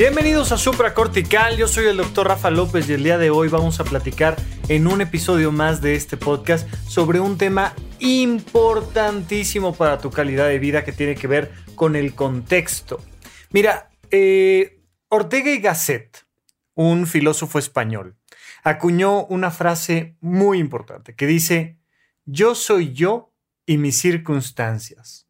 Bienvenidos a Supra Cortical, yo soy el doctor Rafa López y el día de hoy vamos a platicar en un episodio más de este podcast sobre un tema importantísimo para tu calidad de vida que tiene que ver con el contexto. Mira, eh, Ortega y Gasset, un filósofo español, acuñó una frase muy importante que dice, yo soy yo y mis circunstancias.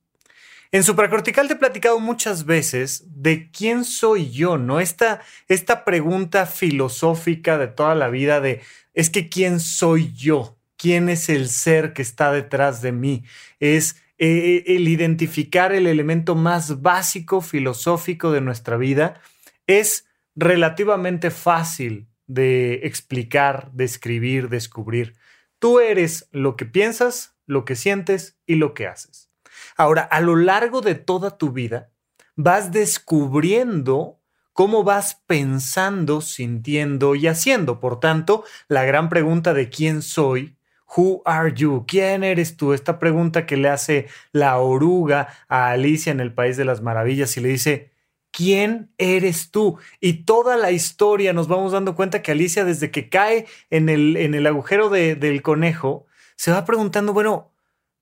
En Supracortical te he platicado muchas veces de quién soy yo, ¿no? Esta, esta pregunta filosófica de toda la vida de, es que quién soy yo, quién es el ser que está detrás de mí, es eh, el identificar el elemento más básico filosófico de nuestra vida, es relativamente fácil de explicar, describir, descubrir. Tú eres lo que piensas, lo que sientes y lo que haces. Ahora, a lo largo de toda tu vida, vas descubriendo cómo vas pensando, sintiendo y haciendo. Por tanto, la gran pregunta de quién soy, who are you, quién eres tú, esta pregunta que le hace la oruga a Alicia en el País de las Maravillas y le dice, ¿quién eres tú? Y toda la historia nos vamos dando cuenta que Alicia desde que cae en el, en el agujero del conejo, se va preguntando, bueno,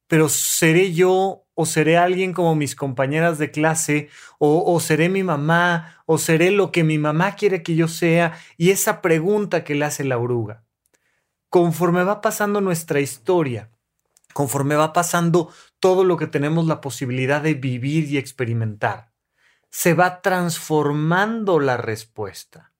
pero ¿seré yo o seré alguien como mis compañeras de clase, o, seré mi mamá, o seré lo que mi mamá quiere que yo sea, y esa pregunta que le hace la oruga. Conforme va pasando nuestra historia, conforme va pasando todo lo que tenemos la posibilidad de vivir y experimentar, se va transformando la respuesta.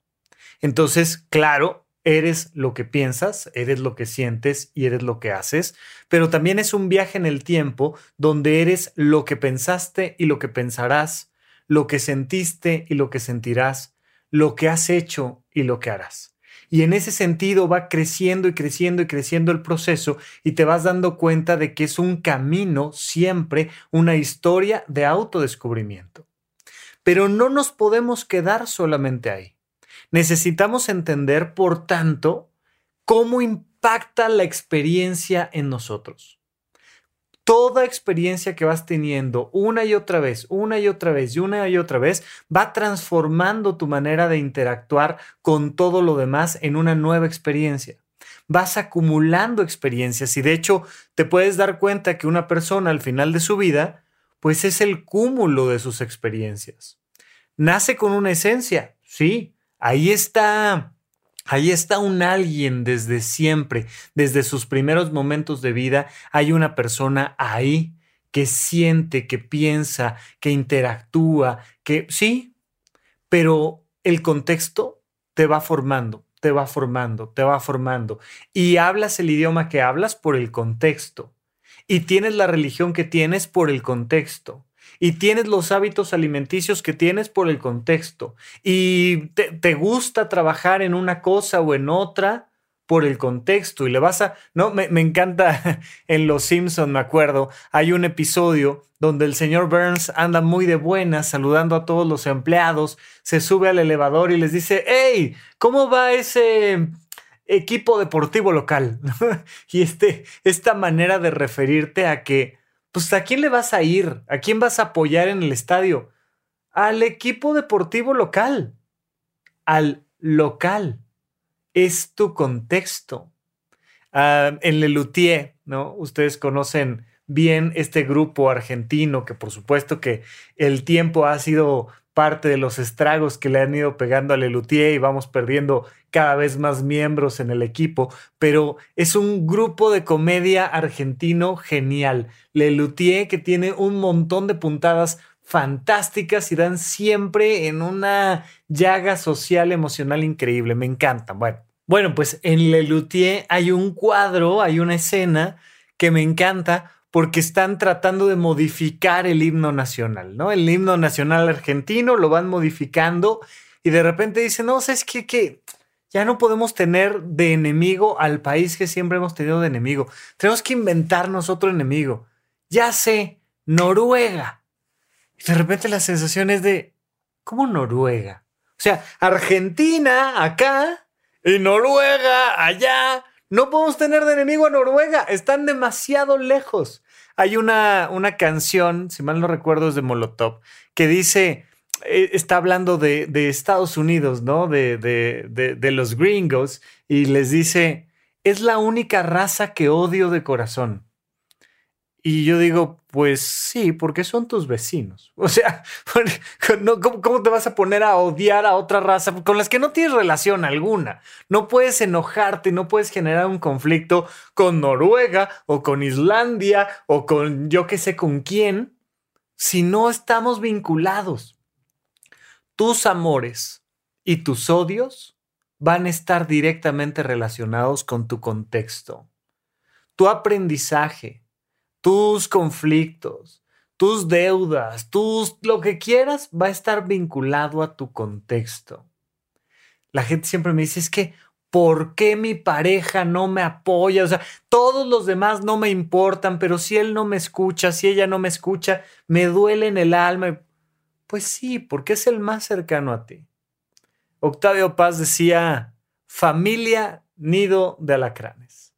Entonces, claro, eres lo que piensas, eres lo que sientes y eres lo que haces, pero también es un viaje en el tiempo donde eres lo que pensaste y lo que pensarás, lo que sentiste y lo que sentirás, lo que has hecho y lo que harás. Y en ese sentido va creciendo y creciendo y creciendo el proceso y te vas dando cuenta de que es un camino siempre, una historia de autodescubrimiento. Pero no nos podemos quedar solamente ahí. Necesitamos entender, por tanto, cómo impacta la experiencia en nosotros. Toda experiencia que vas teniendo una y otra vez, una y otra vez y una y otra vez, va transformando tu manera de interactuar con todo lo demás en una nueva experiencia vas acumulando experiencias y de hecho te puedes dar cuenta que una persona al final de su vida, pues es el cúmulo de sus experiencias. Nace con una esencia, sí, Ahí está, ahí está un alguien desde siempre, desde sus primeros momentos de vida, hay una persona ahí que siente, que piensa, que interactúa, que sí, pero el contexto te va formando, te va formando, te va formando. Y hablas el idioma que hablas por el contexto. Y tienes la religión que tienes por el contexto y tienes los hábitos alimenticios que tienes por el contexto y te, gusta trabajar en una cosa o en otra por el contexto y le vas a... No, me, me encanta en Los Simpson, me acuerdo, hay un episodio donde el señor Burns anda muy de buenas saludando a todos los empleados, se sube al elevador y les dice, hey, ¿cómo va ese equipo deportivo local? y este, esta manera de referirte a que pues ¿a quién le vas a ir? ¿A quién vas a apoyar en el estadio? Al equipo deportivo local, al local. Es tu contexto. Ah, en Lelutier ¿no? Ustedes conocen bien este grupo argentino, que por supuesto que el tiempo ha sido parte de los estragos que le han ido pegando a Lelutier y vamos perdiendo cada vez más miembros en el equipo, pero es un grupo de comedia argentino genial. Lelutier que tiene un montón de puntadas fantásticas y dan siempre en una llaga social emocional increíble. Me encantan. Bueno, bueno, pues en Lelutier hay un cuadro, hay una escena que me encanta porque están tratando de modificar el himno nacional, ¿no? El himno nacional argentino lo van modificando y de repente dicen, no, es que, que ya no podemos tener de enemigo al país que siempre hemos tenido de enemigo. Tenemos que inventarnos otro enemigo. Ya sé, Noruega. Y de repente la sensación es de, ¿cómo Noruega? O sea, Argentina acá y Noruega allá. No podemos tener de enemigo a Noruega. Están demasiado lejos. Hay una, una canción, si mal no recuerdo, es de Molotov, que dice, eh, está hablando de, de, Estados Unidos, ¿no? De, de, de los gringos, y les dice, es la única raza que odio de corazón. Y yo digo, pues sí, porque son tus vecinos. O sea, ¿cómo, te vas a poner a odiar a otra raza con las que no tienes relación alguna? No puedes enojarte, no puedes generar un conflicto con Noruega o con Islandia o con yo qué sé con quién si no estamos vinculados. Tus amores y tus odios van a estar directamente relacionados con tu contexto, tu aprendizaje tus conflictos, tus deudas, tus lo que quieras va a estar vinculado a tu contexto. La gente siempre me dice, es que, ¿por qué mi pareja no me apoya? O sea, todos los demás no me importan, pero si él no me escucha, si ella no me escucha, me duele en el alma. Pues sí, porque es el más cercano a ti. Octavio Paz decía, familia, nido de alacranes.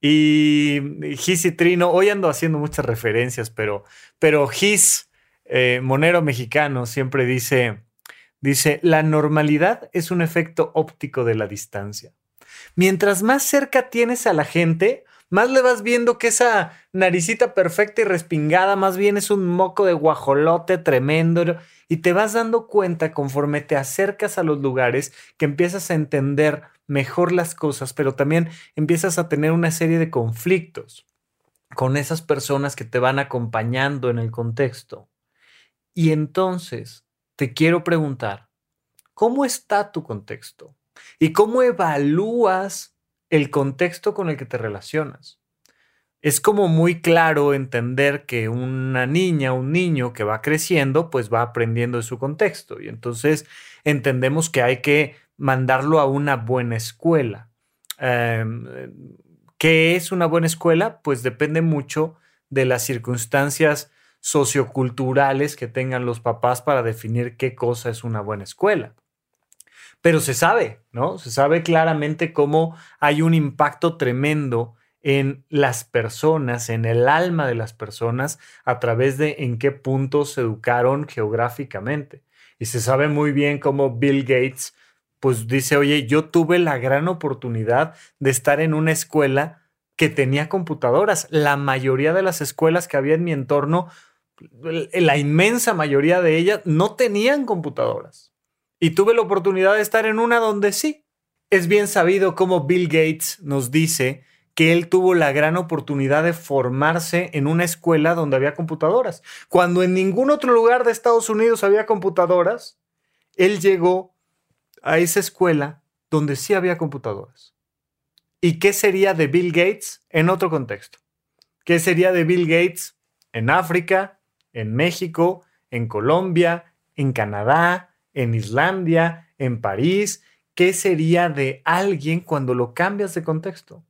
Y Gis y Trino, hoy ando haciendo muchas referencias, pero, pero Gis, eh, monero mexicano, siempre dice, dice, la normalidad es un efecto óptico de la distancia. Mientras más cerca tienes a la gente, más le vas viendo que esa naricita perfecta y respingada más bien es un moco de guajolote tremendo y te vas dando cuenta conforme te acercas a los lugares que empiezas a entender mejor las cosas, pero también empiezas a tener una serie de conflictos con esas personas que te van acompañando en el contexto. Y entonces te quiero preguntar, ¿cómo está tu contexto? ¿Y cómo evalúas el contexto con el que te relacionas? Es como muy claro entender que una niña, un niño que va creciendo, pues va aprendiendo de su contexto. Y entonces entendemos que hay que mandarlo a una buena escuela. Em, ¿Qué es una buena escuela? Pues depende mucho de las circunstancias socioculturales que tengan los papás para definir qué cosa es una buena escuela. Pero se sabe, ¿no? Se sabe claramente cómo hay un impacto tremendo en las personas, en el alma de las personas, a través de en qué puntos se educaron geográficamente. Y se sabe muy bien cómo Bill Gates pues dice, oye, yo tuve la gran oportunidad de estar en una escuela que tenía computadoras. La mayoría de las escuelas que había en mi entorno, la inmensa mayoría de ellas no tenían computadoras. Y tuve la oportunidad de estar en una donde sí. Es bien sabido cómo Bill Gates nos dice que él tuvo la gran oportunidad de formarse en una escuela donde había computadoras. Cuando en ningún otro lugar de Estados Unidos había computadoras, él llegó a esa escuela donde sí había computadoras. ¿Y qué sería de Bill Gates en otro contexto? ¿Qué sería de Bill Gates en África, en México, en Colombia, en Canadá, en Islandia, en París? ¿Qué sería de alguien cuando lo cambias de contexto?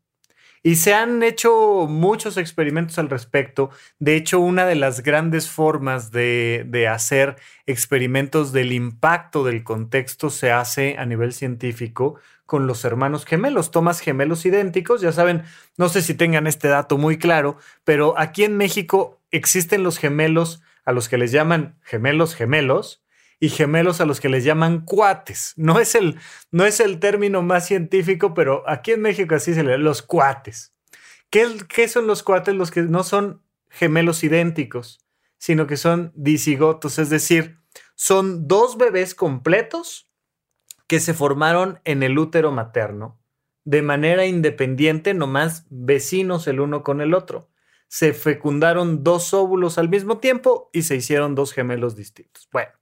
Y se han hecho muchos experimentos al respecto. De hecho, una de las grandes formas de, hacer experimentos del impacto del contexto se hace a nivel científico con los hermanos gemelos. Tomas gemelos idénticos, ya saben, no sé si tengan este dato muy claro, pero aquí en México existen los gemelos a los que les llaman gemelos gemelos, y gemelos a los que les llaman cuates. No es el, no es el término más científico, pero aquí en México así se le los cuates. ¿Qué, son los cuates? Los que no son gemelos idénticos, sino que son disigotos, es decir, son dos bebés completos que se formaron en el útero materno de manera independiente, nomás vecinos el uno con el otro. Se fecundaron dos óvulos al mismo tiempo y se hicieron dos gemelos distintos. Bueno,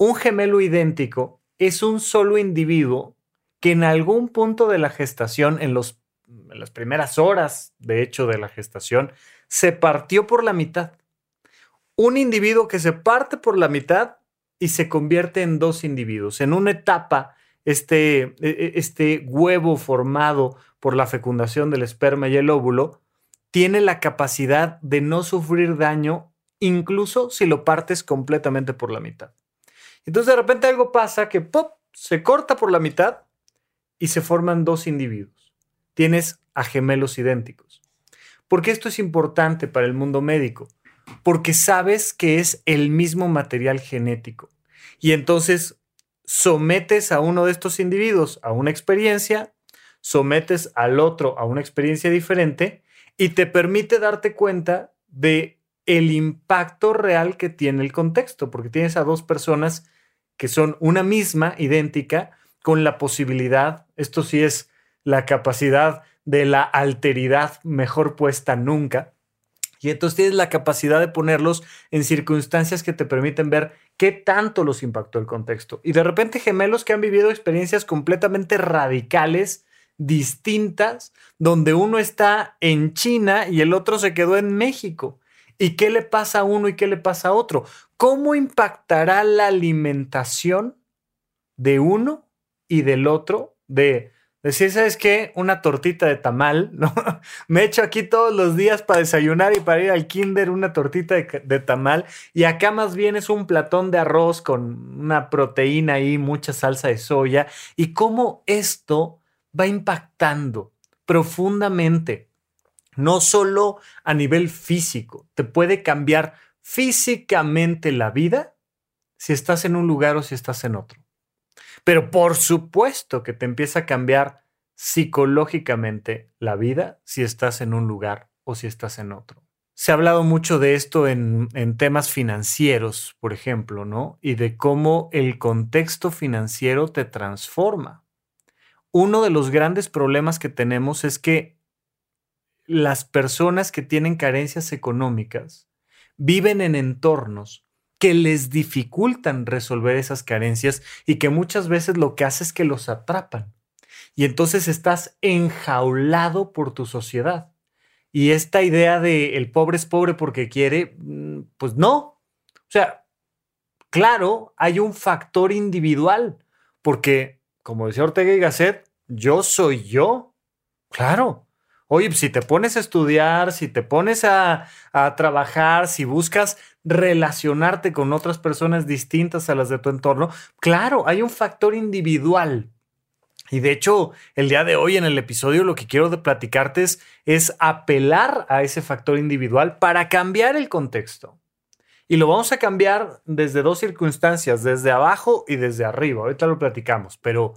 un gemelo idéntico es un solo individuo que en algún punto de la gestación, en, los, en las primeras horas, de hecho, de la gestación, se partió por la mitad. Un individuo que se parte por la mitad y se convierte en dos individuos. En una etapa, este, e, e, este huevo formado por la fecundación del esperma y el óvulo tiene la capacidad de no sufrir daño incluso si lo partes completamente por la mitad. Entonces de repente algo pasa que ¡pop! se corta por la mitad y se forman dos individuos. Tienes a gemelos idénticos. ¿Por qué esto es importante para el mundo médico? Porque sabes que es el mismo material genético. Y entonces sometes a uno de estos individuos a una experiencia, sometes al otro a una experiencia diferente y te permite darte cuenta de el impacto real que tiene el contexto, porque tienes a dos personas que son una misma, idéntica, con la posibilidad, esto sí es la capacidad de la alteridad mejor puesta nunca, y entonces tienes la capacidad de ponerlos en circunstancias que te permiten ver qué tanto los impactó el contexto. Y de repente gemelos que han vivido experiencias completamente radicales, distintas, donde uno está en China y el otro se quedó en México. ¿Y qué le pasa a uno y qué le pasa a otro? ¿Cómo impactará la alimentación de uno y del otro de decir, ¿sabes qué? Una tortita de tamal, ¿no? Me echo aquí todos los días para desayunar y para ir al kinder una tortita de, tamal y acá más bien es un platón de arroz con una proteína y mucha salsa de soya y cómo esto va impactando profundamente, no solo a nivel físico, te puede cambiar físicamente la vida si estás en un lugar o si estás en otro. Pero por supuesto que te empieza a cambiar psicológicamente la vida si estás en un lugar o si estás en otro. Se ha hablado mucho de esto en, en, temas financieros, por ejemplo, ¿no? Y de cómo el contexto financiero te transforma. Uno de los grandes problemas que tenemos es que las personas que tienen carencias económicas viven en entornos que les dificultan resolver esas carencias y que muchas veces lo que hace es que los atrapan. Y entonces estás enjaulado por tu sociedad. Y esta idea de el pobre es pobre porque quiere, mm, pues no. O sea, claro, hay un factor individual, porque, como decía Ortega y Gasset, yo soy yo. Claro, Oye, si te pones a estudiar, si te pones a, trabajar, si buscas relacionarte con otras personas distintas a las de tu entorno, claro, hay un factor individual. Y de hecho, el día de hoy en el episodio lo que quiero de platicarte es, es apelar a ese factor individual para cambiar el contexto. Y lo vamos a cambiar desde dos circunstancias, desde abajo y desde arriba. Ahorita lo platicamos, pero,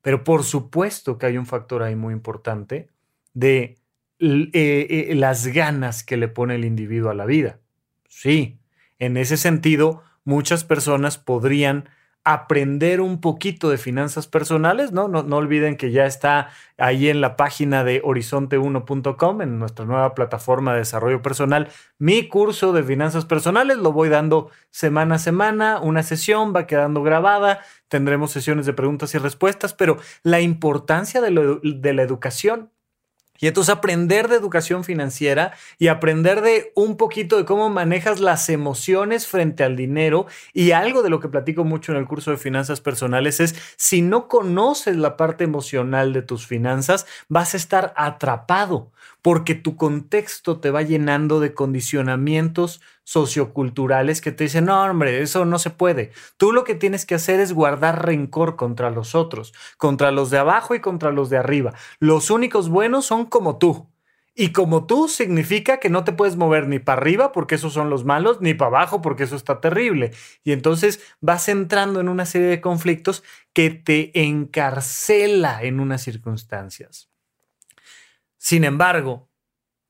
pero por supuesto que hay un factor ahí muy importante de eh, eh, las ganas que le pone el individuo a la vida. Sí, en ese sentido, muchas personas podrían aprender un poquito de finanzas personales, ¿no? No, no olviden que ya está ahí en la página de horizonte1.com, en nuestra nueva plataforma de desarrollo personal, mi curso de finanzas personales, lo voy dando semana a semana, una sesión va quedando grabada, tendremos sesiones de preguntas y respuestas, pero la importancia de, de la educación y entonces aprender de educación financiera y aprender de un poquito de cómo manejas las emociones frente al dinero. Y algo de lo que platico mucho en el curso de finanzas personales es, si no conoces la parte emocional de tus finanzas, vas a estar atrapado porque tu contexto te va llenando de condicionamientos socioculturales que te dicen, no, hombre, eso no se puede. Tú lo que tienes que hacer es guardar rencor contra los otros, contra los de abajo y contra los de arriba. Los únicos buenos son como tú. Y como tú significa que no te puedes mover ni para arriba porque esos son los malos, ni para abajo porque eso está terrible. Y entonces vas entrando en una serie de conflictos que te encarcela en unas circunstancias. Sin embargo,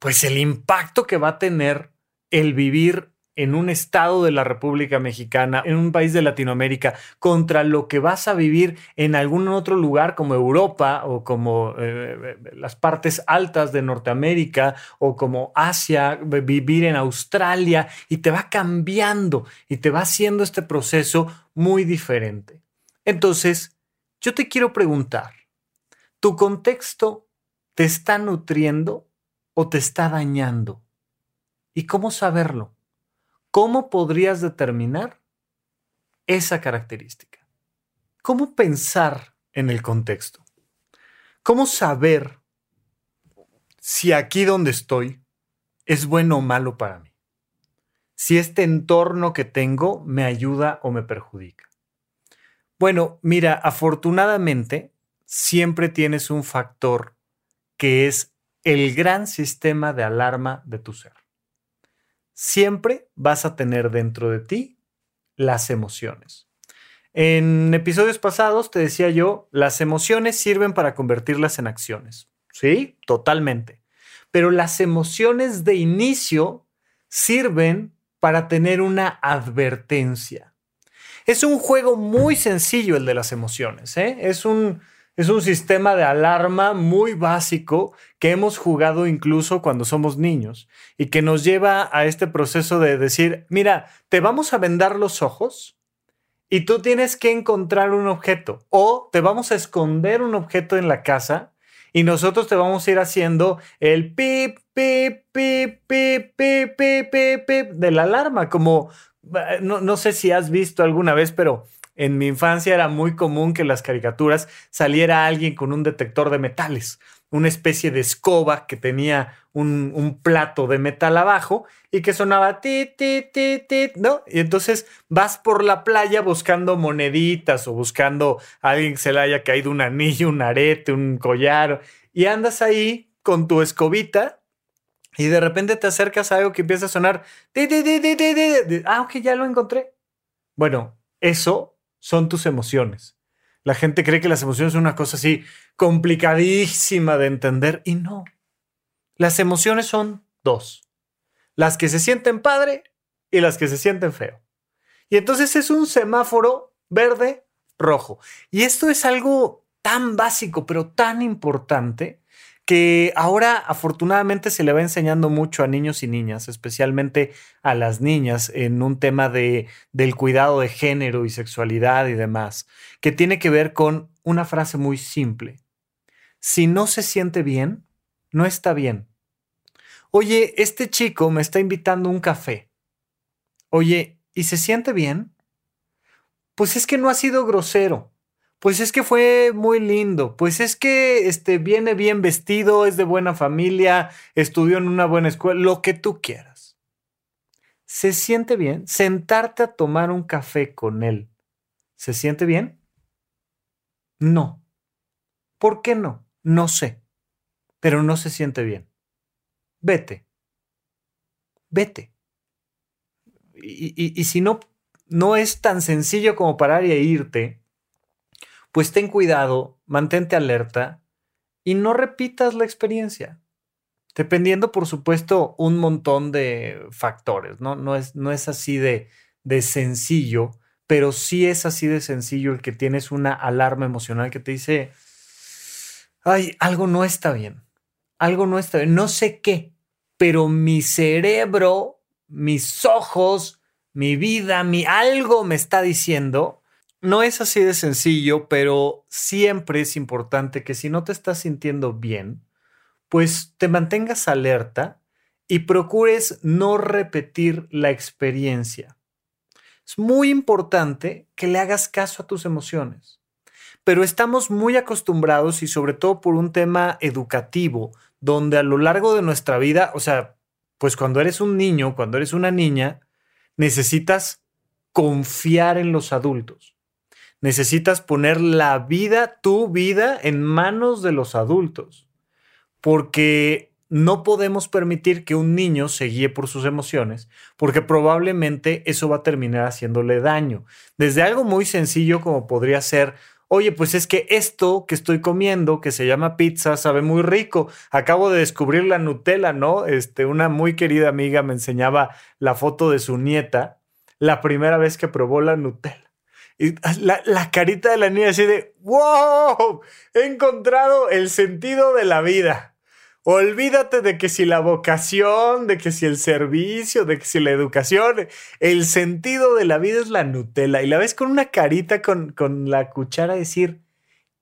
pues el impacto que va a tener el vivir en un estado de la República Mexicana, en un país de Latinoamérica, contra lo que vas a vivir en algún otro lugar como Europa o como eh, las partes altas de Norteamérica o como Asia, vivir en Australia, y te va cambiando y te va haciendo este proceso muy diferente. Entonces, yo te quiero preguntar, ¿tu contexto te está nutriendo o te está dañando? ¿Y cómo saberlo? ¿Cómo podrías determinar esa característica? ¿Cómo pensar en el contexto? ¿Cómo saber si aquí donde estoy es bueno o malo para mí? Si este entorno que tengo me ayuda o me perjudica. Bueno, mira, afortunadamente siempre tienes un factor que es el gran sistema de alarma de tu ser siempre vas a tener dentro de ti las emociones. En episodios pasados te decía yo, las emociones sirven para convertirlas en acciones. Sí, totalmente. Pero las emociones de inicio sirven para tener una advertencia. Es un juego muy sencillo el de las emociones. ¿eh? Es un es un sistema de alarma muy básico que hemos jugado incluso cuando somos niños y que nos lleva a este proceso de decir, mira, te vamos a vendar los ojos y tú tienes que encontrar un objeto o te vamos a esconder un objeto en la casa y nosotros te vamos a ir haciendo el pip, pip, pip, pip, pip, pip, pip, de la alarma, como eh, no, no sé si has visto alguna vez, pero en mi infancia era muy común que en las caricaturas saliera alguien con un detector de metales, una especie de escoba que tenía un, plato de metal abajo y que sonaba ti, ti, ti, ti, ¿no? Y entonces vas por la playa buscando moneditas o buscando a alguien que se le haya caído un anillo, un arete, un collar y andas ahí con tu escobita y de repente te acercas a algo que empieza a sonar. Ti, ti, ti, ah, ok, ya lo encontré. Bueno, eso son tus emociones. La gente cree que las emociones son una cosa así complicadísima de entender y no. Las emociones son dos. Las que se sienten padre y las que se sienten feo. Y entonces es un semáforo verde, rojo. Y esto es algo tan básico, pero tan importante, que ahora afortunadamente se le va enseñando mucho a niños y niñas, especialmente a las niñas, en un tema de, del cuidado de género y sexualidad y demás, que tiene que ver con una frase muy simple. Si no se siente bien, no está bien. Oye, este chico me está invitando a un café. Oye, ¿y se siente bien? Pues es que no ha sido grosero pues es que fue muy lindo, pues es que este, viene bien vestido, es de buena familia, estudió en una buena escuela, lo que tú quieras. ¿Se siente bien? Sentarte a tomar un café con él. ¿Se siente bien? No. ¿Por qué no? No sé. Pero no se siente bien. Vete. Vete. Y, y si no, no es tan sencillo como parar y irte, pues ten cuidado, mantente alerta y no repitas la experiencia. Dependiendo, por supuesto, un montón de factores, ¿no? No es, no es así de, de sencillo, pero sí es así de sencillo el que tienes una alarma emocional que te dice, ay, algo no está bien, algo no está bien, no sé qué, pero mi cerebro, mis ojos, mi vida, mi algo me está diciendo no es así de sencillo, pero siempre es importante que si no te estás sintiendo bien, pues te mantengas alerta y procures no repetir la experiencia. Es muy importante que le hagas caso a tus emociones, pero estamos muy acostumbrados y sobre todo por un tema educativo, donde a lo largo de nuestra vida, o sea, pues cuando eres un niño, cuando eres una niña, necesitas confiar en los adultos necesitas poner la vida, tu vida, en manos de los adultos. Porque no podemos permitir que un niño se guíe por sus emociones, porque probablemente eso va a terminar haciéndole daño. Desde algo muy sencillo como podría ser, Oye, pues es que esto que estoy comiendo, que se llama pizza, sabe muy rico. Acabo de descubrir la Nutella, ¿no? Este, una muy querida amiga me enseñaba la foto de su nieta la primera vez que probó la Nutella. Y la, la carita de la niña así de, wow, he encontrado el sentido de la vida. Olvídate de que si la vocación, de que si el servicio, de que si la educación, el sentido de la vida es la Nutella. Y la ves con una carita con, con la cuchara decir,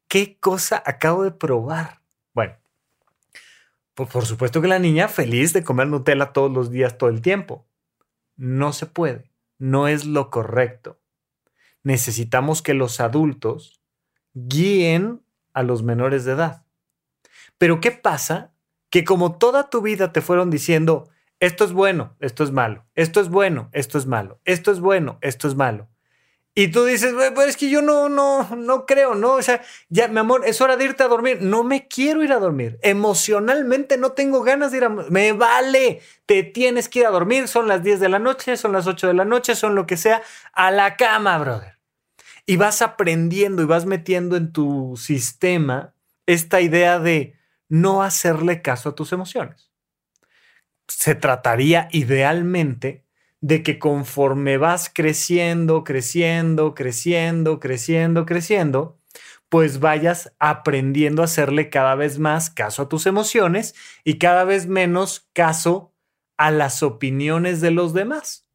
¿qué cosa acabo de probar? Bueno, pues por supuesto que la niña feliz de comer Nutella todos los días, todo el tiempo. No se puede, no es lo correcto. Necesitamos que los adultos guíen a los menores de edad. Pero ¿qué pasa que como toda tu vida te fueron diciendo, esto es bueno, esto es malo, esto es bueno, esto es malo, esto es bueno, esto es malo. Y tú dices, pues es que yo no, no, no creo, ¿no? O sea, ya, mi amor, es hora de irte a dormir. No me quiero ir a dormir. Emocionalmente no tengo ganas de ir a... Me vale, te tienes que ir a dormir. Son las 10 de la noche, son las 8 de la noche, son lo que sea. A la cama, brother. Y vas aprendiendo y vas metiendo en tu sistema esta idea de, no hacerle caso a tus emociones. Se trataría idealmente de que conforme vas creciendo, creciendo, creciendo, creciendo, creciendo, pues vayas aprendiendo a hacerle cada vez más caso a tus emociones y cada vez menos caso a las opiniones de los demás.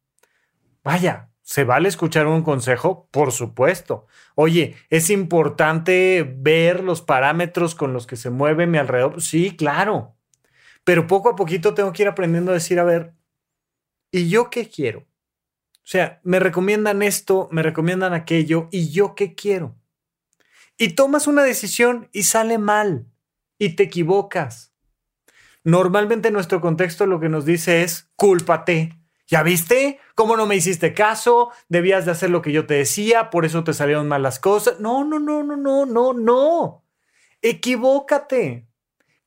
Vaya, ¿se vale escuchar un consejo? Por supuesto. Oye, ¿es importante ver los parámetros con los que se mueve mi alrededor? Sí, claro. Pero poco a poquito tengo que ir aprendiendo a decir, a ver, ¿y yo qué quiero? O sea, me recomiendan esto, me recomiendan aquello, ¿y yo qué quiero? Y tomas una decisión y sale mal, y te equivocas. Normalmente nuestro contexto lo que nos dice es, cúlpate, ¿Ya viste? ¿Cómo no me hiciste caso? Debías de hacer lo que yo te decía, por eso te salieron mal las cosas. No, no, no, no, no, no, no. Equivócate.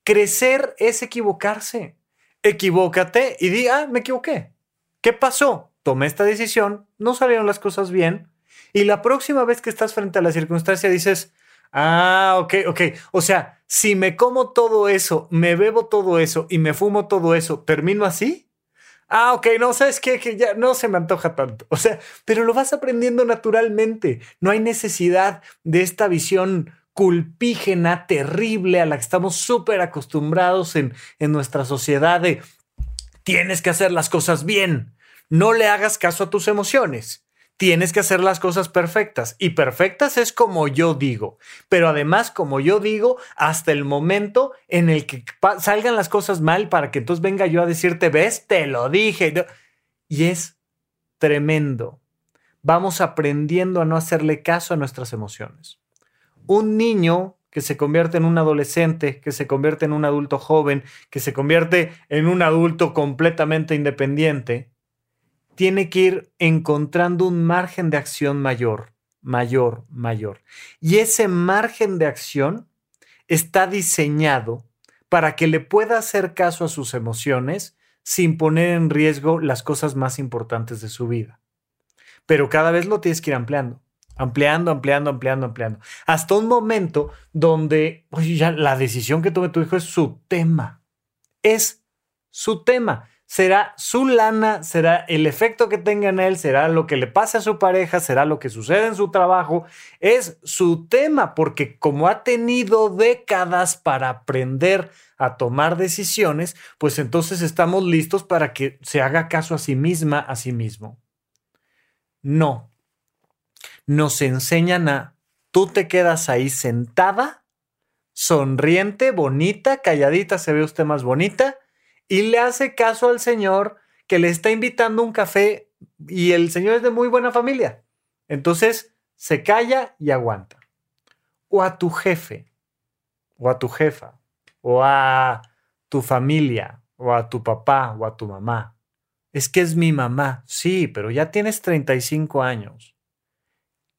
Crecer es equivocarse. Equivócate y di, ah, me equivoqué. ¿Qué pasó? Tomé esta decisión, no salieron las cosas bien. Y la próxima vez que estás frente a la circunstancia dices, ah, ok, ok. O sea, si me como todo eso, me bebo todo eso y me fumo todo eso, ¿termino así? Ah, ok, no, ¿sabes qué? Que ya no se me antoja tanto. O sea, pero lo vas aprendiendo naturalmente. No hay necesidad de esta visión culpígena, terrible, a la que estamos súper acostumbrados en, en nuestra sociedad de tienes que hacer las cosas bien. No le hagas caso a tus emociones tienes que hacer las cosas perfectas. Y perfectas es como yo digo. Pero además, como yo digo, hasta el momento en el que salgan las cosas mal para que entonces venga yo a decirte, ves, te lo dije. Y es tremendo. Vamos aprendiendo a no hacerle caso a nuestras emociones. Un niño que se convierte en un adolescente, que se convierte en un adulto joven, que se convierte en un adulto completamente independiente, tiene que ir encontrando un margen de acción mayor, mayor, mayor. Y ese margen de acción está diseñado para que le pueda hacer caso a sus emociones sin poner en riesgo las cosas más importantes de su vida. Pero cada vez lo tienes que ir ampliando, ampliando, ampliando, ampliando, ampliando. Hasta un momento donde, oye, ya la decisión que tome tu hijo es su tema. Es su tema será su lana, será el efecto que tenga en él, será lo que le pase a su pareja, será lo que sucede en su trabajo, es su tema, porque como ha tenido décadas para aprender a tomar decisiones, pues entonces estamos listos para que se haga caso a sí misma, a sí mismo. No. Nos enseñan a, tú te quedas ahí sentada, sonriente, bonita, calladita, se ve usted más bonita, y le hace caso al señor que le está invitando un café y el señor es de muy buena familia. Entonces se calla y aguanta. O a tu jefe, o a tu jefa, o a tu familia, o a tu papá, o a tu mamá. Es que es mi mamá. Sí, pero ya tienes 35 años.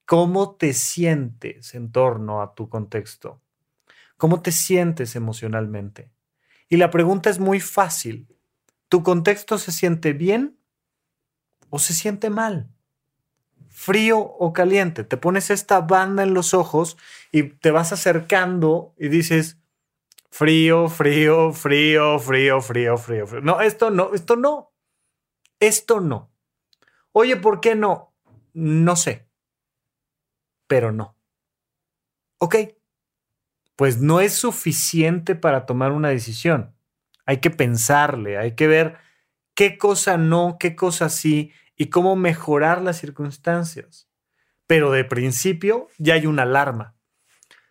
¿Cómo te sientes en torno a tu contexto? ¿Cómo te sientes emocionalmente? Y la pregunta es muy fácil. ¿Tu contexto se siente bien o se siente mal? frío o caliente. Te pones esta banda en los ojos y te vas acercando y dices, frío, frío, frío, frío, frío, frío, frío. No, esto no, esto no. Esto no. Oye, ¿por qué no? No sé. Pero no. Ok. Pues no es suficiente para tomar una decisión. Hay que pensarle, hay que ver qué cosa no, qué cosa sí y cómo mejorar las circunstancias. Pero de principio ya hay una alarma.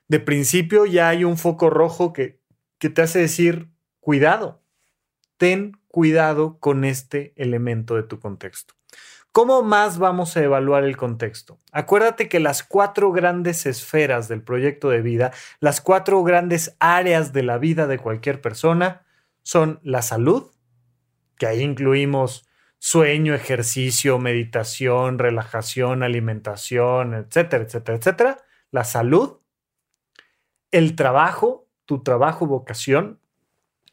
De principio ya hay un foco rojo que, que te hace decir, cuidado, ten cuidado con este elemento de tu contexto. ¿Cómo más vamos a evaluar el contexto? Acuérdate que las cuatro grandes esferas del proyecto de vida, las cuatro grandes áreas de la vida de cualquier persona son la salud, que ahí incluimos sueño, ejercicio, meditación, relajación, alimentación, etcétera, etcétera, etcétera. La salud, el trabajo, tu trabajo, vocación,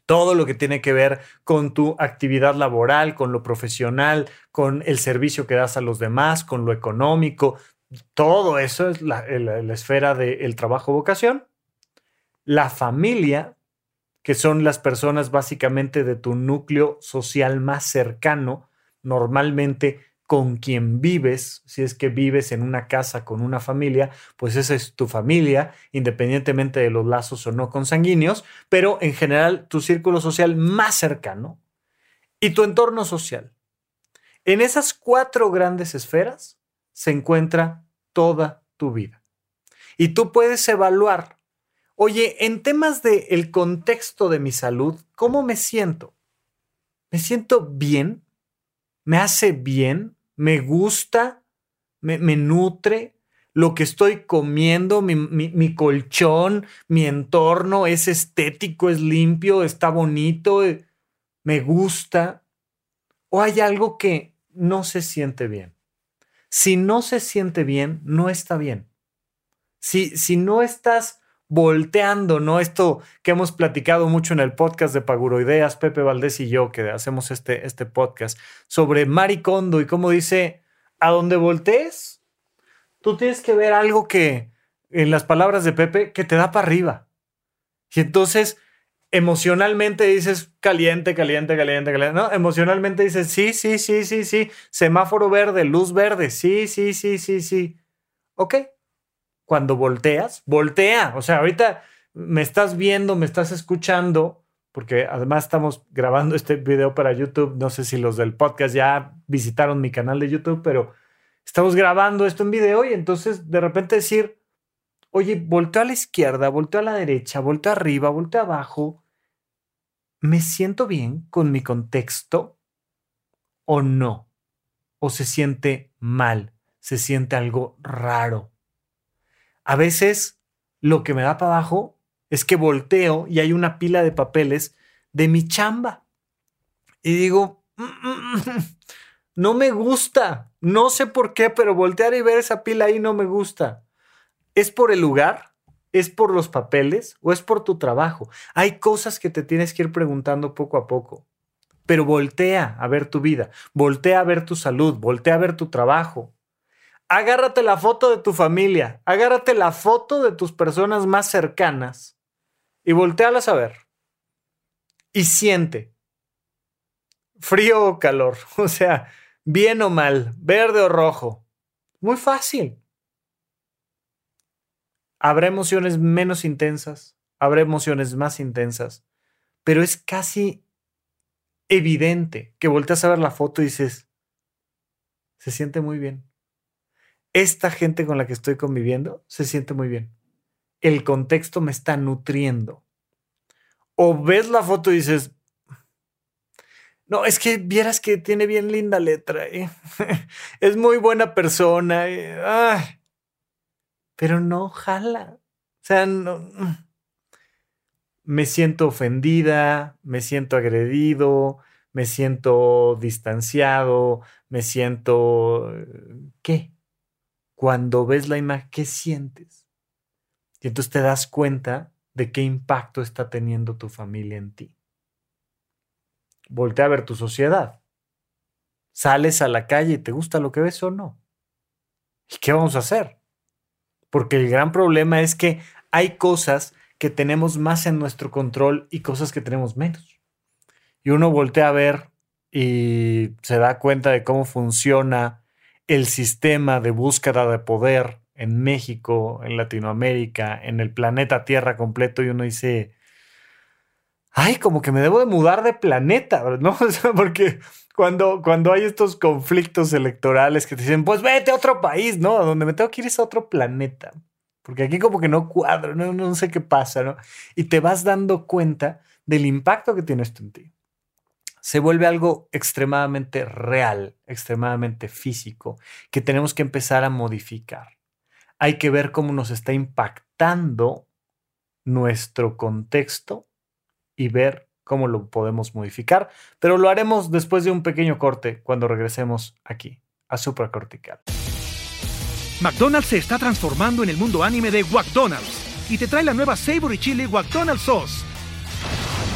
todo lo que tiene que ver con tu actividad laboral, con lo profesional, con el servicio que das a los demás, con lo económico, todo eso es la, esfera del trabajo vocación. La familia, que son las personas básicamente de tu núcleo social más cercano, normalmente con quien vives, si es que vives en una casa con una familia, pues esa es tu familia, independientemente de los lazos o no consanguíneos, pero en general tu círculo social más cercano y tu entorno social. En esas cuatro grandes esferas se encuentra toda tu vida. Y tú puedes evaluar, oye, en temas del el contexto de mi salud, ¿cómo me siento? ¿Me siento bien? me hace bien, me gusta, me, nutre, lo que estoy comiendo, mi, mi, colchón, mi entorno es estético, es limpio, está bonito, eh, me gusta, o hay algo que no se siente bien. Si no se siente bien, no está bien. Si, si no estás volteando, ¿no? Esto que hemos platicado mucho en el podcast de Paguroideas, Pepe Valdés y yo, que hacemos este, este podcast, sobre Maricondo y cómo dice, a donde voltees, tú tienes que ver algo que, en las palabras de Pepe, que te da para arriba. Y entonces, emocionalmente dices, caliente, caliente, caliente, caliente, ¿no? Emocionalmente dices, sí, sí, sí, sí, sí, semáforo verde, luz verde, sí, sí, sí, sí, sí. Ok, cuando volteas, voltea. O sea, ahorita me estás viendo, me estás escuchando, porque además estamos grabando este video para YouTube. No sé si los del podcast ya visitaron mi canal de YouTube, pero estamos grabando esto en video y entonces de repente decir, oye, volteo a la izquierda, volteo a la derecha, volteo arriba, volteo abajo. ¿Me siento bien con mi contexto o no? ¿O se siente mal? ¿Se siente algo raro? A veces lo que me da para abajo es que volteo y hay una pila de papeles de mi chamba. Y digo, mm, mm, mm, no me gusta. No sé por qué, pero voltear y ver esa pila ahí no me gusta. ¿Es por el lugar? ¿Es por los papeles? ¿O es por tu trabajo? Hay cosas que te tienes que ir preguntando poco a poco. Pero voltea a ver tu vida, voltea a ver tu salud, voltea a ver tu trabajo, agárrate la foto de tu familia, agárrate la foto de tus personas más cercanas y voltealas a ver. Y siente. Frío o calor, o sea, bien o mal, verde o rojo. Muy fácil. Habrá emociones menos intensas, habrá emociones más intensas, pero es casi evidente que volteas a ver la foto y dices, se siente muy bien esta gente con la que estoy conviviendo se siente muy bien. El contexto me está nutriendo. O ves la foto y dices, no, es que vieras que tiene bien linda letra. ¿eh? es muy buena persona. ¿eh? pero no jala. O sea, no. Me siento ofendida, me siento agredido, me siento distanciado, me siento... ¿Qué? Cuando ves la imagen, ¿qué sientes? Y entonces te das cuenta de qué impacto está teniendo tu familia en ti. Voltea a ver tu sociedad. Sales a la calle y te gusta lo que ves o no. ¿Y qué vamos a hacer? Porque el gran problema es que hay cosas que tenemos más en nuestro control y cosas que tenemos menos. Y uno voltea a ver y se da cuenta de cómo funciona el sistema de búsqueda de poder en México, en Latinoamérica, en el planeta Tierra completo y uno dice, ay, como que me debo de mudar de planeta, ¿no? porque cuando, cuando hay estos conflictos electorales que te dicen, pues vete a otro país, ¿no? Donde me tengo que ir es a otro planeta. Porque aquí como que no cuadro, no, no sé qué pasa, ¿no? Y te vas dando cuenta del impacto que tiene esto en ti. Se vuelve algo extremadamente real, extremadamente físico, que tenemos que empezar a modificar. Hay que ver cómo nos está impactando nuestro contexto y ver cómo lo podemos modificar, pero lo haremos después de un pequeño corte cuando regresemos aquí a supracortical. McDonald's se está transformando en el mundo anime de McDonald's y te trae la nueva Savory Chili McDonald's Sauce.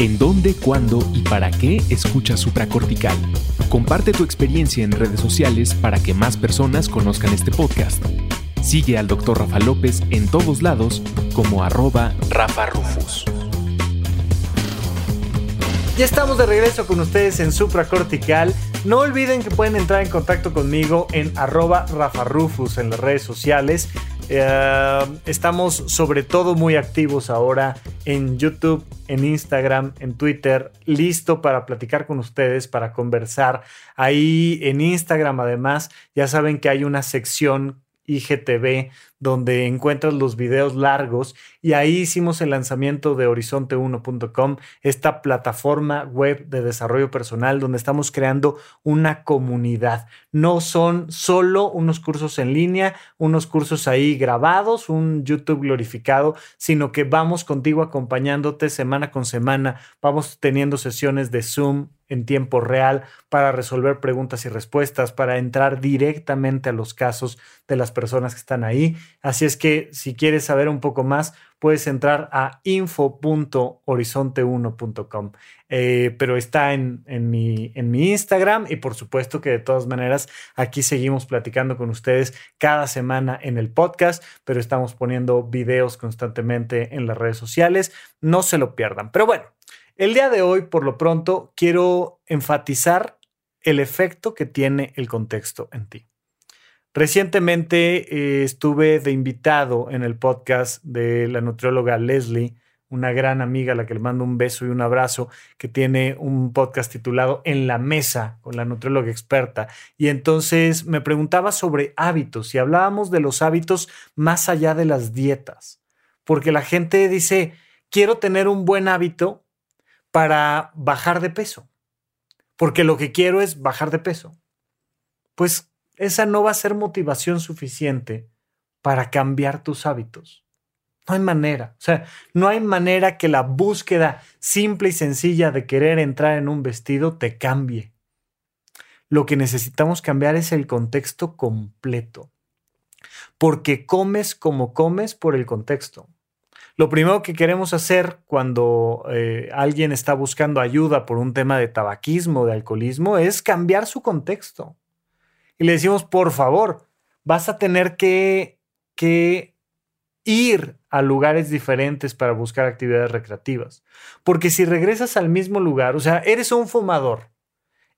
¿En dónde, cuándo y para qué escucha supracortical? Comparte tu experiencia en redes sociales para que más personas conozcan este podcast. Sigue al Dr. Rafa López en todos lados como arroba Rafa Rufus. Ya estamos de regreso con ustedes en Supracortical. No olviden que pueden entrar en contacto conmigo en arroba Rafa Rufus en las redes sociales. Eh, estamos sobre todo muy activos ahora en YouTube, en Instagram, en Twitter, listo para platicar con ustedes, para conversar. Ahí en Instagram además ya saben que hay una sección IGTV, donde encuentras los videos largos y ahí hicimos el lanzamiento de horizonte1.com, esta plataforma web de desarrollo personal donde estamos creando una comunidad. No son solo unos cursos en línea, unos cursos ahí grabados, un YouTube glorificado, sino que vamos contigo acompañándote semana con semana, vamos teniendo sesiones de Zoom en tiempo real para resolver preguntas y respuestas, para entrar directamente a los casos de las personas que están ahí. Así es que si quieres saber un poco más, puedes entrar a info.horizonte1.com. Eh, pero está en, en, mi, en mi Instagram y por supuesto que de todas maneras aquí seguimos platicando con ustedes cada semana en el podcast, pero estamos poniendo videos constantemente en las redes sociales. No se lo pierdan. Pero bueno, el día de hoy, por lo pronto, quiero enfatizar el efecto que tiene el contexto en ti. Recientemente eh, estuve de invitado en el podcast de la nutrióloga Leslie, una gran amiga a la que le mando un beso y un abrazo, que tiene un podcast titulado En la Mesa con la nutrióloga experta. Y entonces me preguntaba sobre hábitos y hablábamos de los hábitos más allá de las dietas, porque la gente dice, quiero tener un buen hábito, para bajar de peso, porque lo que quiero es bajar de peso. Pues esa no va a ser motivación suficiente para cambiar tus hábitos. No hay manera. O sea, no hay manera que la búsqueda simple y sencilla de querer entrar en un vestido te cambie. Lo que necesitamos cambiar es el contexto completo. Porque comes como comes por el contexto. Lo primero que queremos hacer cuando eh, alguien está buscando ayuda por un tema de tabaquismo, de alcoholismo, es cambiar su contexto. Y le decimos, por favor, vas a tener que, que ir a lugares diferentes para buscar actividades recreativas. Porque si regresas al mismo lugar, o sea, eres un fumador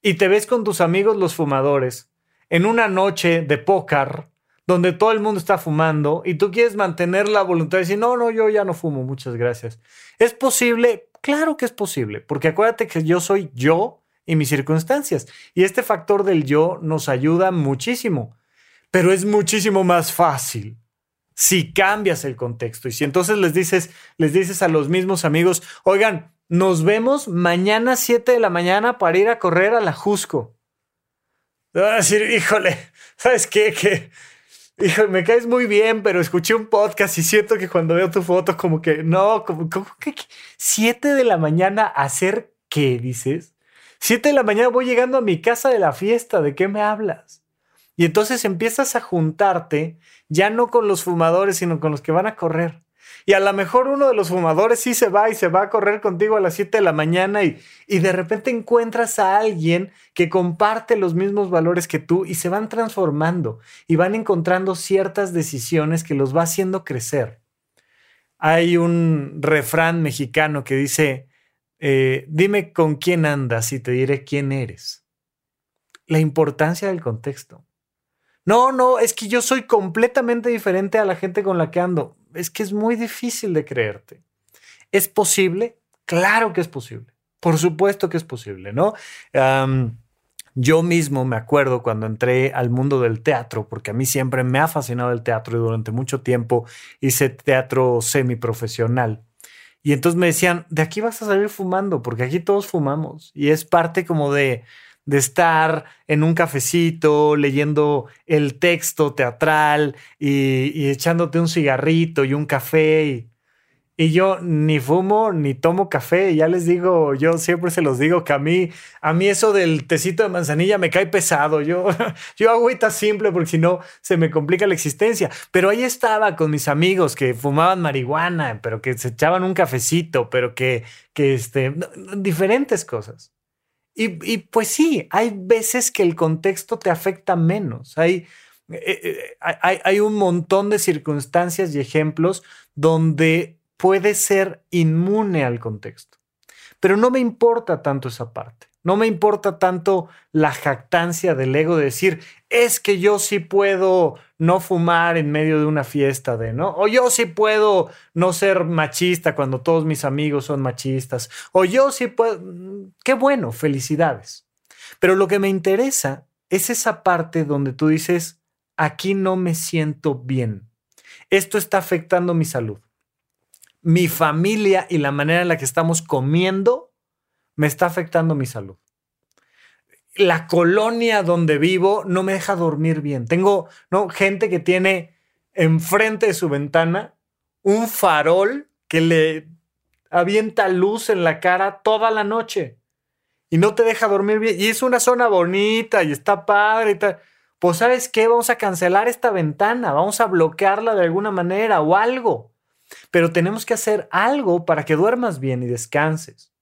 y te ves con tus amigos los fumadores en una noche de póker, donde todo el mundo está fumando y tú quieres mantener la voluntad de decir, no, no, yo ya no fumo, muchas gracias. ¿Es posible? Claro que es posible, porque acuérdate que yo soy yo y mis circunstancias. Y este factor del yo nos ayuda muchísimo, pero es muchísimo más fácil si cambias el contexto. Y si entonces les dices, les dices a los mismos amigos, oigan, nos vemos mañana 7 de la mañana para ir a correr a la Jusco. a decir, híjole, ¿sabes qué? Que me caes muy bien, pero escuché un podcast y siento que cuando veo tu foto, como que no, como, que siete de la mañana hacer qué dices. Siete de la mañana voy llegando a mi casa de la fiesta, ¿de qué me hablas? Y entonces empiezas a juntarte ya no con los fumadores, sino con los que van a correr. Y a lo mejor uno de los fumadores sí se va y se va a correr contigo a las 7 de la mañana y, y de repente encuentras a alguien que comparte los mismos valores que tú y se van transformando y van encontrando ciertas decisiones que los va haciendo crecer. Hay un refrán mexicano que dice, eh, dime con quién andas y te diré quién eres. La importancia del contexto. No, no, es que yo soy completamente diferente a la gente con la que ando es que es muy difícil de creerte. ¿Es posible? Claro que es posible. Por supuesto que es posible, ¿no? yo mismo me acuerdo cuando entré al mundo del teatro, porque a mí siempre me ha fascinado el teatro y durante mucho tiempo hice teatro semiprofesional. Y entonces me decían, de aquí vas a salir fumando, porque aquí todos fumamos. Y es parte como de, de estar en un cafecito leyendo el texto teatral y, echándote un cigarrito y un café. Y, y, yo ni fumo ni tomo café. Ya les digo, yo siempre se los digo que a mí, a mí eso del tecito de manzanilla me cae pesado. Yo, yo agüita simple porque si no se me complica la existencia. Pero ahí estaba con mis amigos que fumaban marihuana, pero que se echaban un cafecito, pero que, que este, diferentes cosas. Y, pues sí, hay veces que el contexto te afecta menos. Hay, eh, eh, hay, hay, un montón de circunstancias y ejemplos donde puede ser inmune al contexto. Pero no me importa tanto esa parte. No me importa tanto la jactancia del ego de decir, es que yo sí puedo no fumar en medio de una fiesta de, ¿no? O yo sí puedo no ser machista cuando todos mis amigos son machistas. O yo sí puedo... Mm, qué bueno, felicidades. Pero lo que me interesa es esa parte donde tú dices, aquí no me siento bien. Esto está afectando mi salud. Mi familia y la manera en la que estamos comiendo me está afectando mi salud. La colonia donde vivo no me deja dormir bien. Tengo ¿no? gente que tiene enfrente de su ventana un farol que le avienta luz en la cara toda la noche y no te deja dormir bien. Y es una zona bonita y está padre y tal. Pues sabes qué, vamos a cancelar esta ventana, vamos a bloquearla de alguna manera o algo. Pero tenemos que hacer algo para que duermas bien y descanses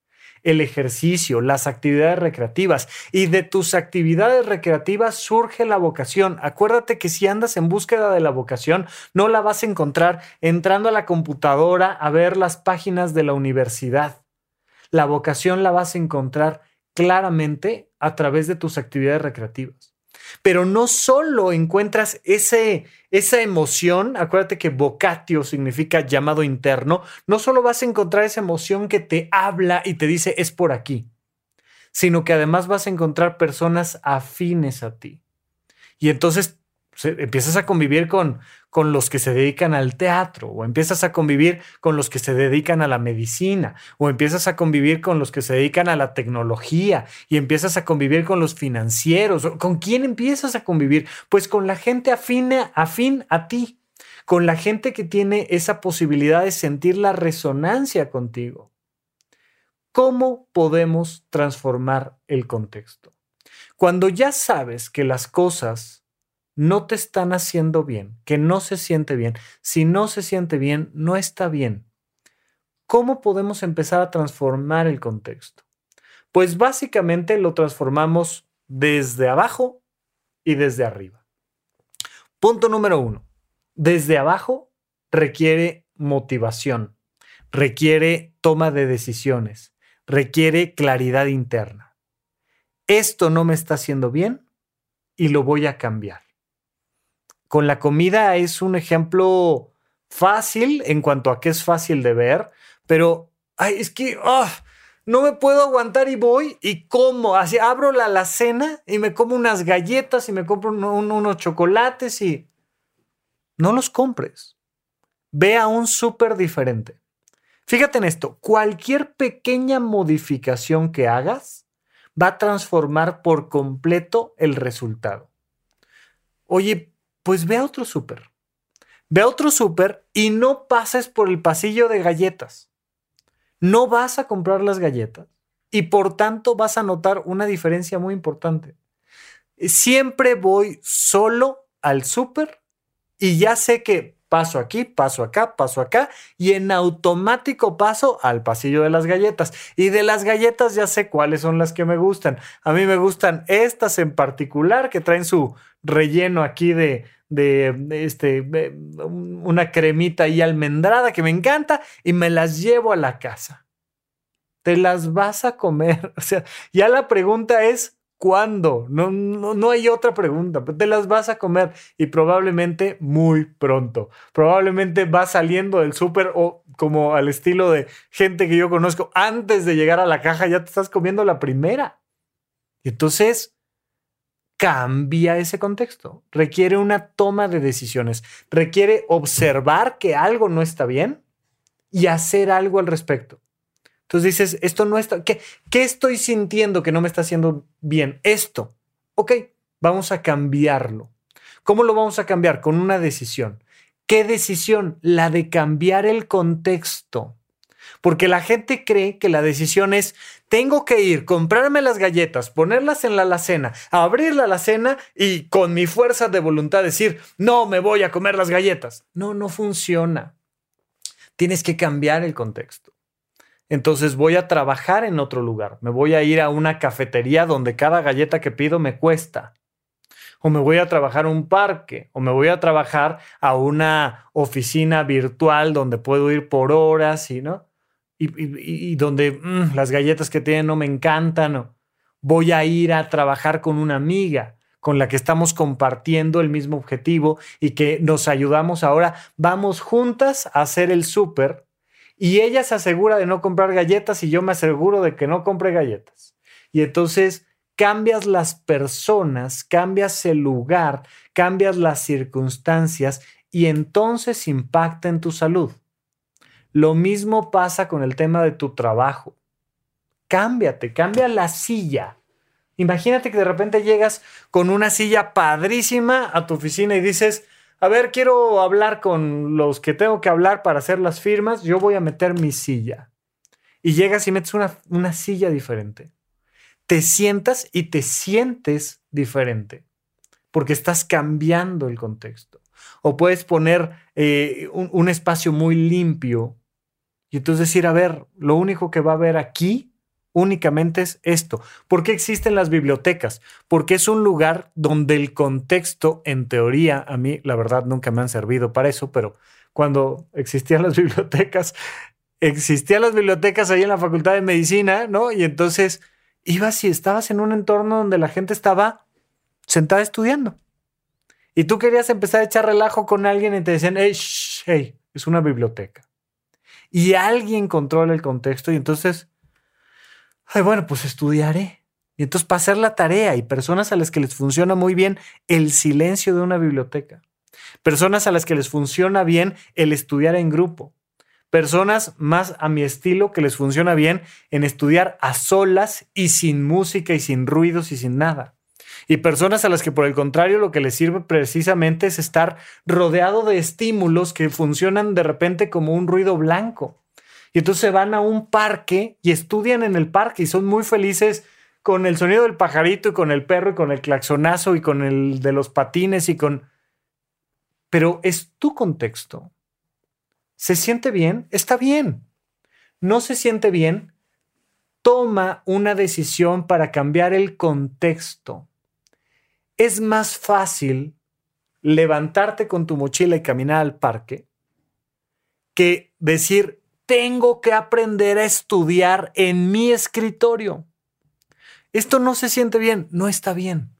el ejercicio, las actividades recreativas. Y de tus actividades recreativas surge la vocación. Acuérdate que si andas en búsqueda de la vocación, no la vas a encontrar entrando a la computadora a ver las páginas de la universidad. La vocación la vas a encontrar claramente a través de tus actividades recreativas. Pero no solo encuentras ese, esa emoción, acuérdate que vocatio significa llamado interno, no solo vas a encontrar esa emoción que te habla y te dice es por aquí, sino que además vas a encontrar personas afines a ti. Y entonces empiezas a convivir con, con los que se dedican al teatro, o empiezas a convivir con los que se dedican a la medicina, o empiezas a convivir con los que se dedican a la tecnología, y empiezas a convivir con los financieros. ¿Con quién empiezas a convivir? Pues con la gente afín a ti, con la gente que tiene esa posibilidad de sentir la resonancia contigo. ¿Cómo podemos transformar el contexto? Cuando ya sabes que las cosas no te están haciendo bien, que no se siente bien. Si no se siente bien, no está bien. ¿Cómo podemos empezar a transformar el contexto? Pues básicamente lo transformamos desde abajo y desde arriba. Punto número uno. Desde abajo requiere motivación, requiere toma de decisiones, requiere claridad interna. Esto no me está haciendo bien y lo voy a cambiar con la comida es un ejemplo fácil en cuanto a que es fácil de ver, pero ay, es que ah, no me puedo aguantar y voy y como, así abro la alacena y me como unas galletas y me compro unos chocolates y no los compres. Ve a un súper diferente. Fíjate en esto, cualquier pequeña modificación que hagas va a transformar por completo el resultado. Oye, pues ve a otro súper. Ve a otro súper y no pases por el pasillo de galletas. No vas a comprar las galletas y por tanto vas a notar una diferencia muy importante. Siempre voy solo al súper y ya sé que paso aquí, paso acá, paso acá y en automático paso al pasillo de las galletas. Y de las galletas ya sé cuáles son las que me gustan. A mí me gustan estas en particular que traen su relleno aquí de, de, este, una cremita y almendrada que me encanta y me las llevo a la casa. Te las vas a comer. O sea, ya la pregunta es, ¿Cuándo? No, no, no, hay otra pregunta. Te las vas a comer y probablemente muy pronto. Probablemente vas saliendo del súper o como al estilo de gente que yo conozco, antes de llegar a la caja ya te estás comiendo la primera. Entonces cambia ese contexto. Requiere una toma de decisiones. Requiere observar que algo no está bien y hacer algo al respecto. Entonces dices, esto no está, ¿qué, ¿qué estoy sintiendo que no me está haciendo bien? Esto. Ok, vamos a cambiarlo. ¿Cómo lo vamos a cambiar? Con una decisión. ¿Qué decisión? La de cambiar el contexto. Porque la gente cree que la decisión es, tengo que ir, comprarme las galletas, ponerlas en la alacena, abrir la alacena y con mi fuerza de voluntad decir, no me voy a comer las galletas. No, no funciona. Tienes que cambiar el contexto entonces voy a trabajar en otro lugar. Me voy a ir a una cafetería donde cada galleta que pido me cuesta. O me voy a trabajar a un parque, o me voy a trabajar a una oficina virtual donde puedo ir por horas y, ¿no? Y, donde mm, las galletas que tienen no me encantan. voy a ir a trabajar con una amiga con la que estamos compartiendo el mismo objetivo y que nos ayudamos ahora. Vamos juntas a hacer el súper y ella se asegura de no comprar galletas y yo me aseguro de que no compre galletas. Y entonces cambias las personas, cambias el lugar, cambias las circunstancias y entonces impacta en tu salud. Lo mismo pasa con el tema de tu trabajo. Cámbiate, cambia la silla. Imagínate que de repente llegas con una silla padrísima a tu oficina y dices, a ver, quiero hablar con los que tengo que hablar para hacer las firmas, yo voy a meter mi silla. Y llegas y metes una, una silla diferente. Te sientas y te sientes diferente, porque estás cambiando el contexto. O puedes poner eh, un, un espacio muy limpio y entonces decir, a ver, lo único que va a haber aquí únicamente es esto. ¿Por qué existen las bibliotecas? Porque es un lugar donde el contexto, en teoría, a mí la verdad nunca me han servido para eso, pero cuando existían las bibliotecas, existían las bibliotecas ahí en la Facultad de Medicina, ¿no? Y entonces ibas y estabas en un entorno donde la gente estaba sentada estudiando. Y tú querías empezar a echar relajo con alguien y te decían, hey, hey, es una biblioteca. Y alguien controla el contexto y entonces ay, bueno, pues estudiaré. Y entonces para hacer la tarea y personas a las que les funciona muy bien el silencio de una biblioteca. Personas a las que les funciona bien el estudiar en grupo. Personas más a mi estilo que les funciona bien en estudiar a solas y sin música y sin ruidos y sin nada. Y personas a las que por el contrario lo que les sirve precisamente es estar rodeado de estímulos que funcionan de repente como un ruido blanco. Y entonces van a un parque y estudian en el parque y son muy felices con el sonido del pajarito y con el perro y con el claxonazo y con el de los patines y con... Pero es tu contexto. ¿Se siente bien? Está bien. ¿No se siente bien? Toma una decisión para cambiar el contexto. Es más fácil levantarte con tu mochila y caminar al parque que decir, tengo que aprender a estudiar en mi escritorio. Esto no se siente bien, no está bien.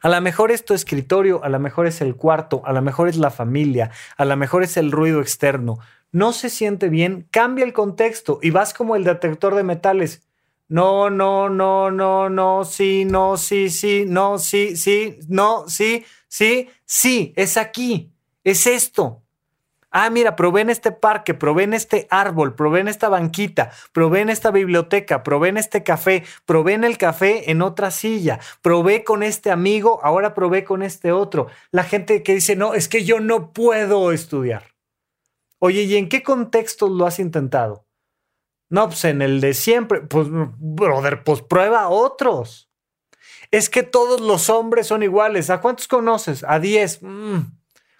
A lo mejor es tu escritorio, a lo mejor es el cuarto, a lo mejor es la familia, a lo mejor es el ruido externo. No se siente bien, cambia el contexto y vas como el detector de metales. No, no, no, no, no, sí, no, sí, sí, no, sí, sí, no, sí, sí, sí, es aquí, es esto. Ah, mira, probé en este parque, probé en este árbol, probé en esta banquita, probé en esta biblioteca, probé en este café, probé en el café en otra silla, probé con este amigo, ahora probé con este otro. La gente que dice, no, es que yo no puedo estudiar. Oye, ¿y en qué contextos lo has intentado? No, pues en el de siempre. Pues, brother, pues prueba otros. Es que todos los hombres son iguales. ¿A cuántos conoces? A 10. Mm.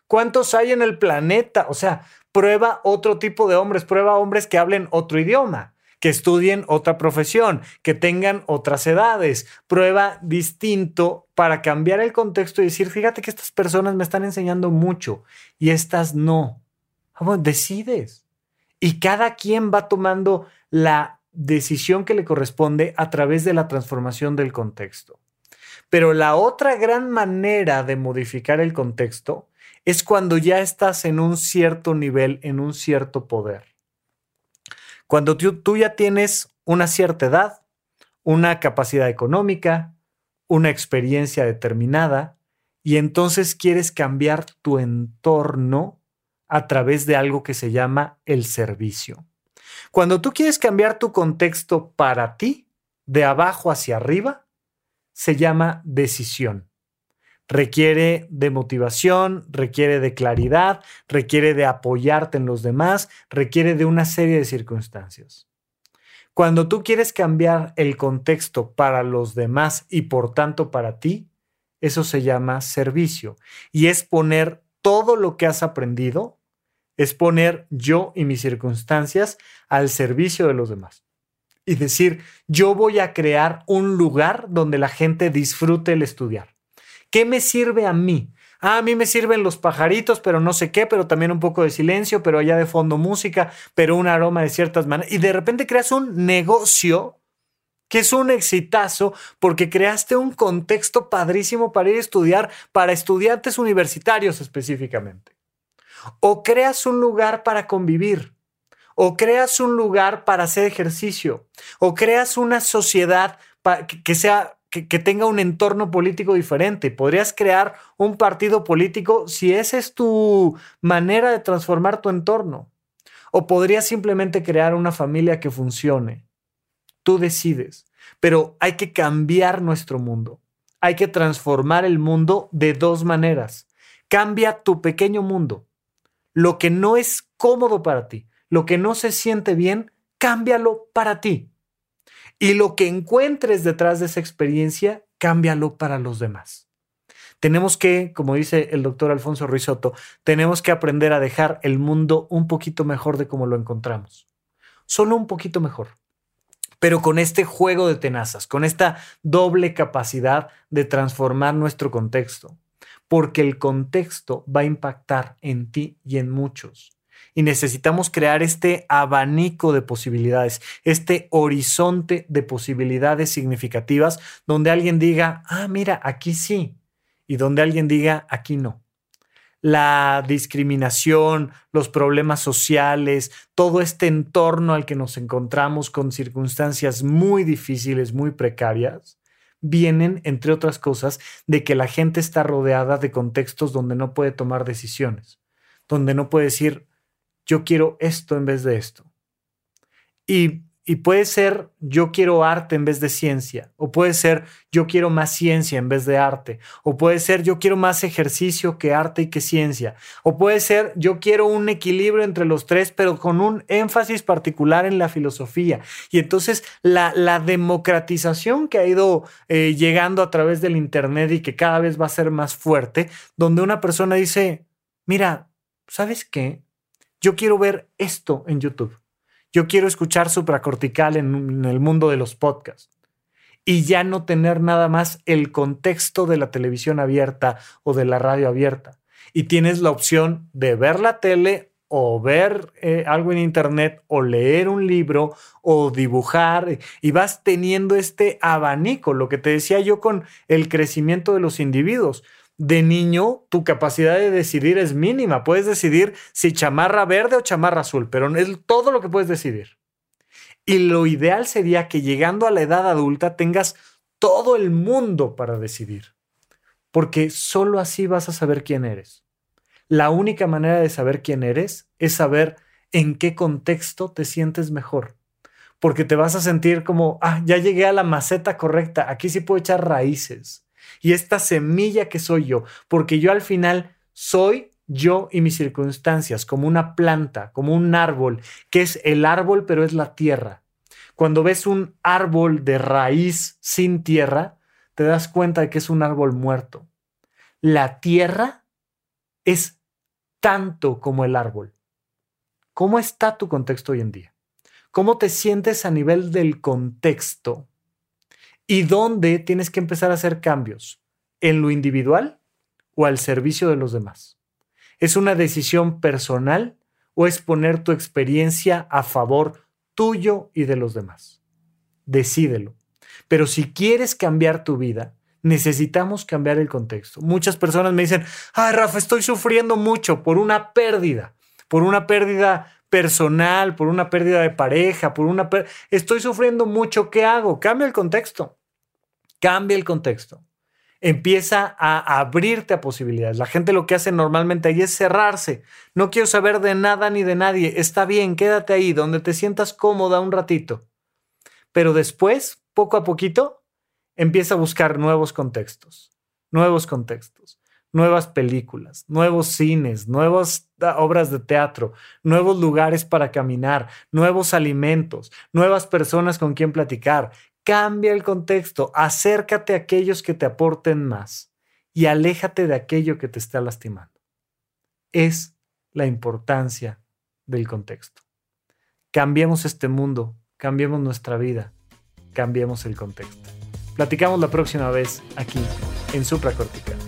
¿Cuántos hay en el planeta? O sea, prueba otro tipo de hombres, prueba hombres que hablen otro idioma, que estudien otra profesión, que tengan otras edades, prueba distinto para cambiar el contexto y decir, fíjate que estas personas me están enseñando mucho y estas no. Ah, decides. Y cada quien va tomando la decisión que le corresponde a través de la transformación del contexto. Pero la otra gran manera de modificar el contexto es cuando ya estás en un cierto nivel, en un cierto poder. Cuando tú, ya tienes una cierta edad, una capacidad económica, una experiencia determinada, y entonces quieres cambiar tu entorno a través de algo que se llama el servicio. Cuando tú quieres cambiar tu contexto para ti, de abajo hacia arriba, se llama decisión. Requiere de motivación, requiere de claridad, requiere de apoyarte en los demás, requiere de una serie de circunstancias. Cuando tú quieres cambiar el contexto para los demás y por tanto para ti, eso se llama servicio y es poner todo lo que has aprendido es poner yo y mis circunstancias al servicio de los demás. Y decir, yo voy a crear un lugar donde la gente disfrute el estudiar. ¿Qué me sirve a mí? Ah, a mí me sirven los pajaritos, pero no sé qué, pero también un poco de silencio, pero allá de fondo música, pero un aroma de ciertas maneras. Y de repente creas un negocio que es un exitazo porque creaste un contexto padrísimo para ir a estudiar, para estudiantes universitarios específicamente. O creas un lugar para convivir, o creas un lugar para hacer ejercicio, o creas una sociedad que sea que, tenga un entorno político diferente. Podrías crear un partido político si esa es tu manera de transformar tu entorno. O podrías simplemente crear una familia que funcione. Tú decides. Pero hay que cambiar nuestro mundo. Hay que transformar el mundo de dos maneras. Cambia tu pequeño mundo lo que no es cómodo para ti, lo que no se siente bien, cámbialo para ti. Y lo que encuentres detrás de esa experiencia, cámbialo para los demás. Tenemos que, como dice el doctor Alfonso Ruizotto, tenemos que aprender a dejar el mundo un poquito mejor de como lo encontramos. Solo un poquito mejor. Pero con este juego de tenazas, con esta doble capacidad de transformar nuestro contexto porque el contexto va a impactar en ti y en muchos. Y necesitamos crear este abanico de posibilidades, este horizonte de posibilidades significativas donde alguien diga, ah, mira, aquí sí, y donde alguien diga, aquí no. La discriminación, los problemas sociales, todo este entorno al que nos encontramos con circunstancias muy difíciles, muy precarias, vienen, entre otras cosas, de que la gente está rodeada de contextos donde no puede tomar decisiones, donde no puede decir, yo quiero esto en vez de esto. Y y puede ser yo quiero arte en vez de ciencia, o puede ser yo quiero más ciencia en vez de arte, o puede ser yo quiero más ejercicio que arte y que ciencia, o puede ser yo quiero un equilibrio entre los tres, pero con un énfasis particular en la filosofía. Y entonces la, democratización que ha ido eh, llegando a través del Internet y que cada vez va a ser más fuerte, donde una persona dice, mira, ¿sabes qué? Yo quiero ver esto en YouTube yo quiero escuchar supracortical en, en el mundo de los podcasts. Y ya no tener nada más el contexto de la televisión abierta o de la radio abierta. Y tienes la opción de ver la tele o ver eh, algo en internet o leer un libro o dibujar. Y vas teniendo este abanico, lo que te decía yo con el crecimiento de los individuos de niño tu capacidad de decidir es mínima. Puedes decidir si chamarra verde o chamarra azul, pero es todo lo que puedes decidir. Y lo ideal sería que llegando a la edad adulta tengas todo el mundo para decidir, porque solo así vas a saber quién eres. La única manera de saber quién eres es saber en qué contexto te sientes mejor. Porque te vas a sentir como, ah, ya llegué a la maceta correcta, aquí sí puedo echar raíces. Y esta semilla que soy yo, porque yo al final soy yo y mis circunstancias, como una planta, como un árbol, que es el árbol, pero es la tierra. Cuando ves un árbol de raíz sin tierra, te das cuenta de que es un árbol muerto. La tierra es tanto como el árbol. ¿Cómo está tu contexto hoy en día? ¿Cómo te sientes a nivel del contexto? ¿Y dónde tienes que empezar a hacer cambios? ¿En lo individual o al servicio de los demás? ¿Es una decisión personal o es poner tu experiencia a favor tuyo y de los demás? Decídelo. Pero si quieres cambiar tu vida, necesitamos cambiar el contexto. Muchas personas me dicen, ay Rafa, estoy sufriendo mucho por una pérdida, por una pérdida personal, por una pérdida de pareja, por una... Estoy sufriendo mucho, ¿qué hago? Cambia el contexto. Cambia el contexto empieza a abrirte a posibilidades. La gente lo que hace normalmente ahí es cerrarse. No quiero saber de nada ni de nadie. Está bien, quédate ahí, donde te sientas cómoda un ratito. Pero después, poco a poquito, empieza a buscar nuevos contextos, nuevos contextos, nuevas películas, nuevos cines, nuevas ah, obras de teatro, nuevos lugares para caminar, nuevos alimentos, nuevas personas con quien platicar. Cambia el contexto, acércate a aquellos que te aporten más y aléjate de aquello que te está lastimando. Es la importancia del contexto. Cambiemos este mundo, cambiemos nuestra vida, cambiemos el contexto. Platicamos la próxima vez aquí en Supracortical.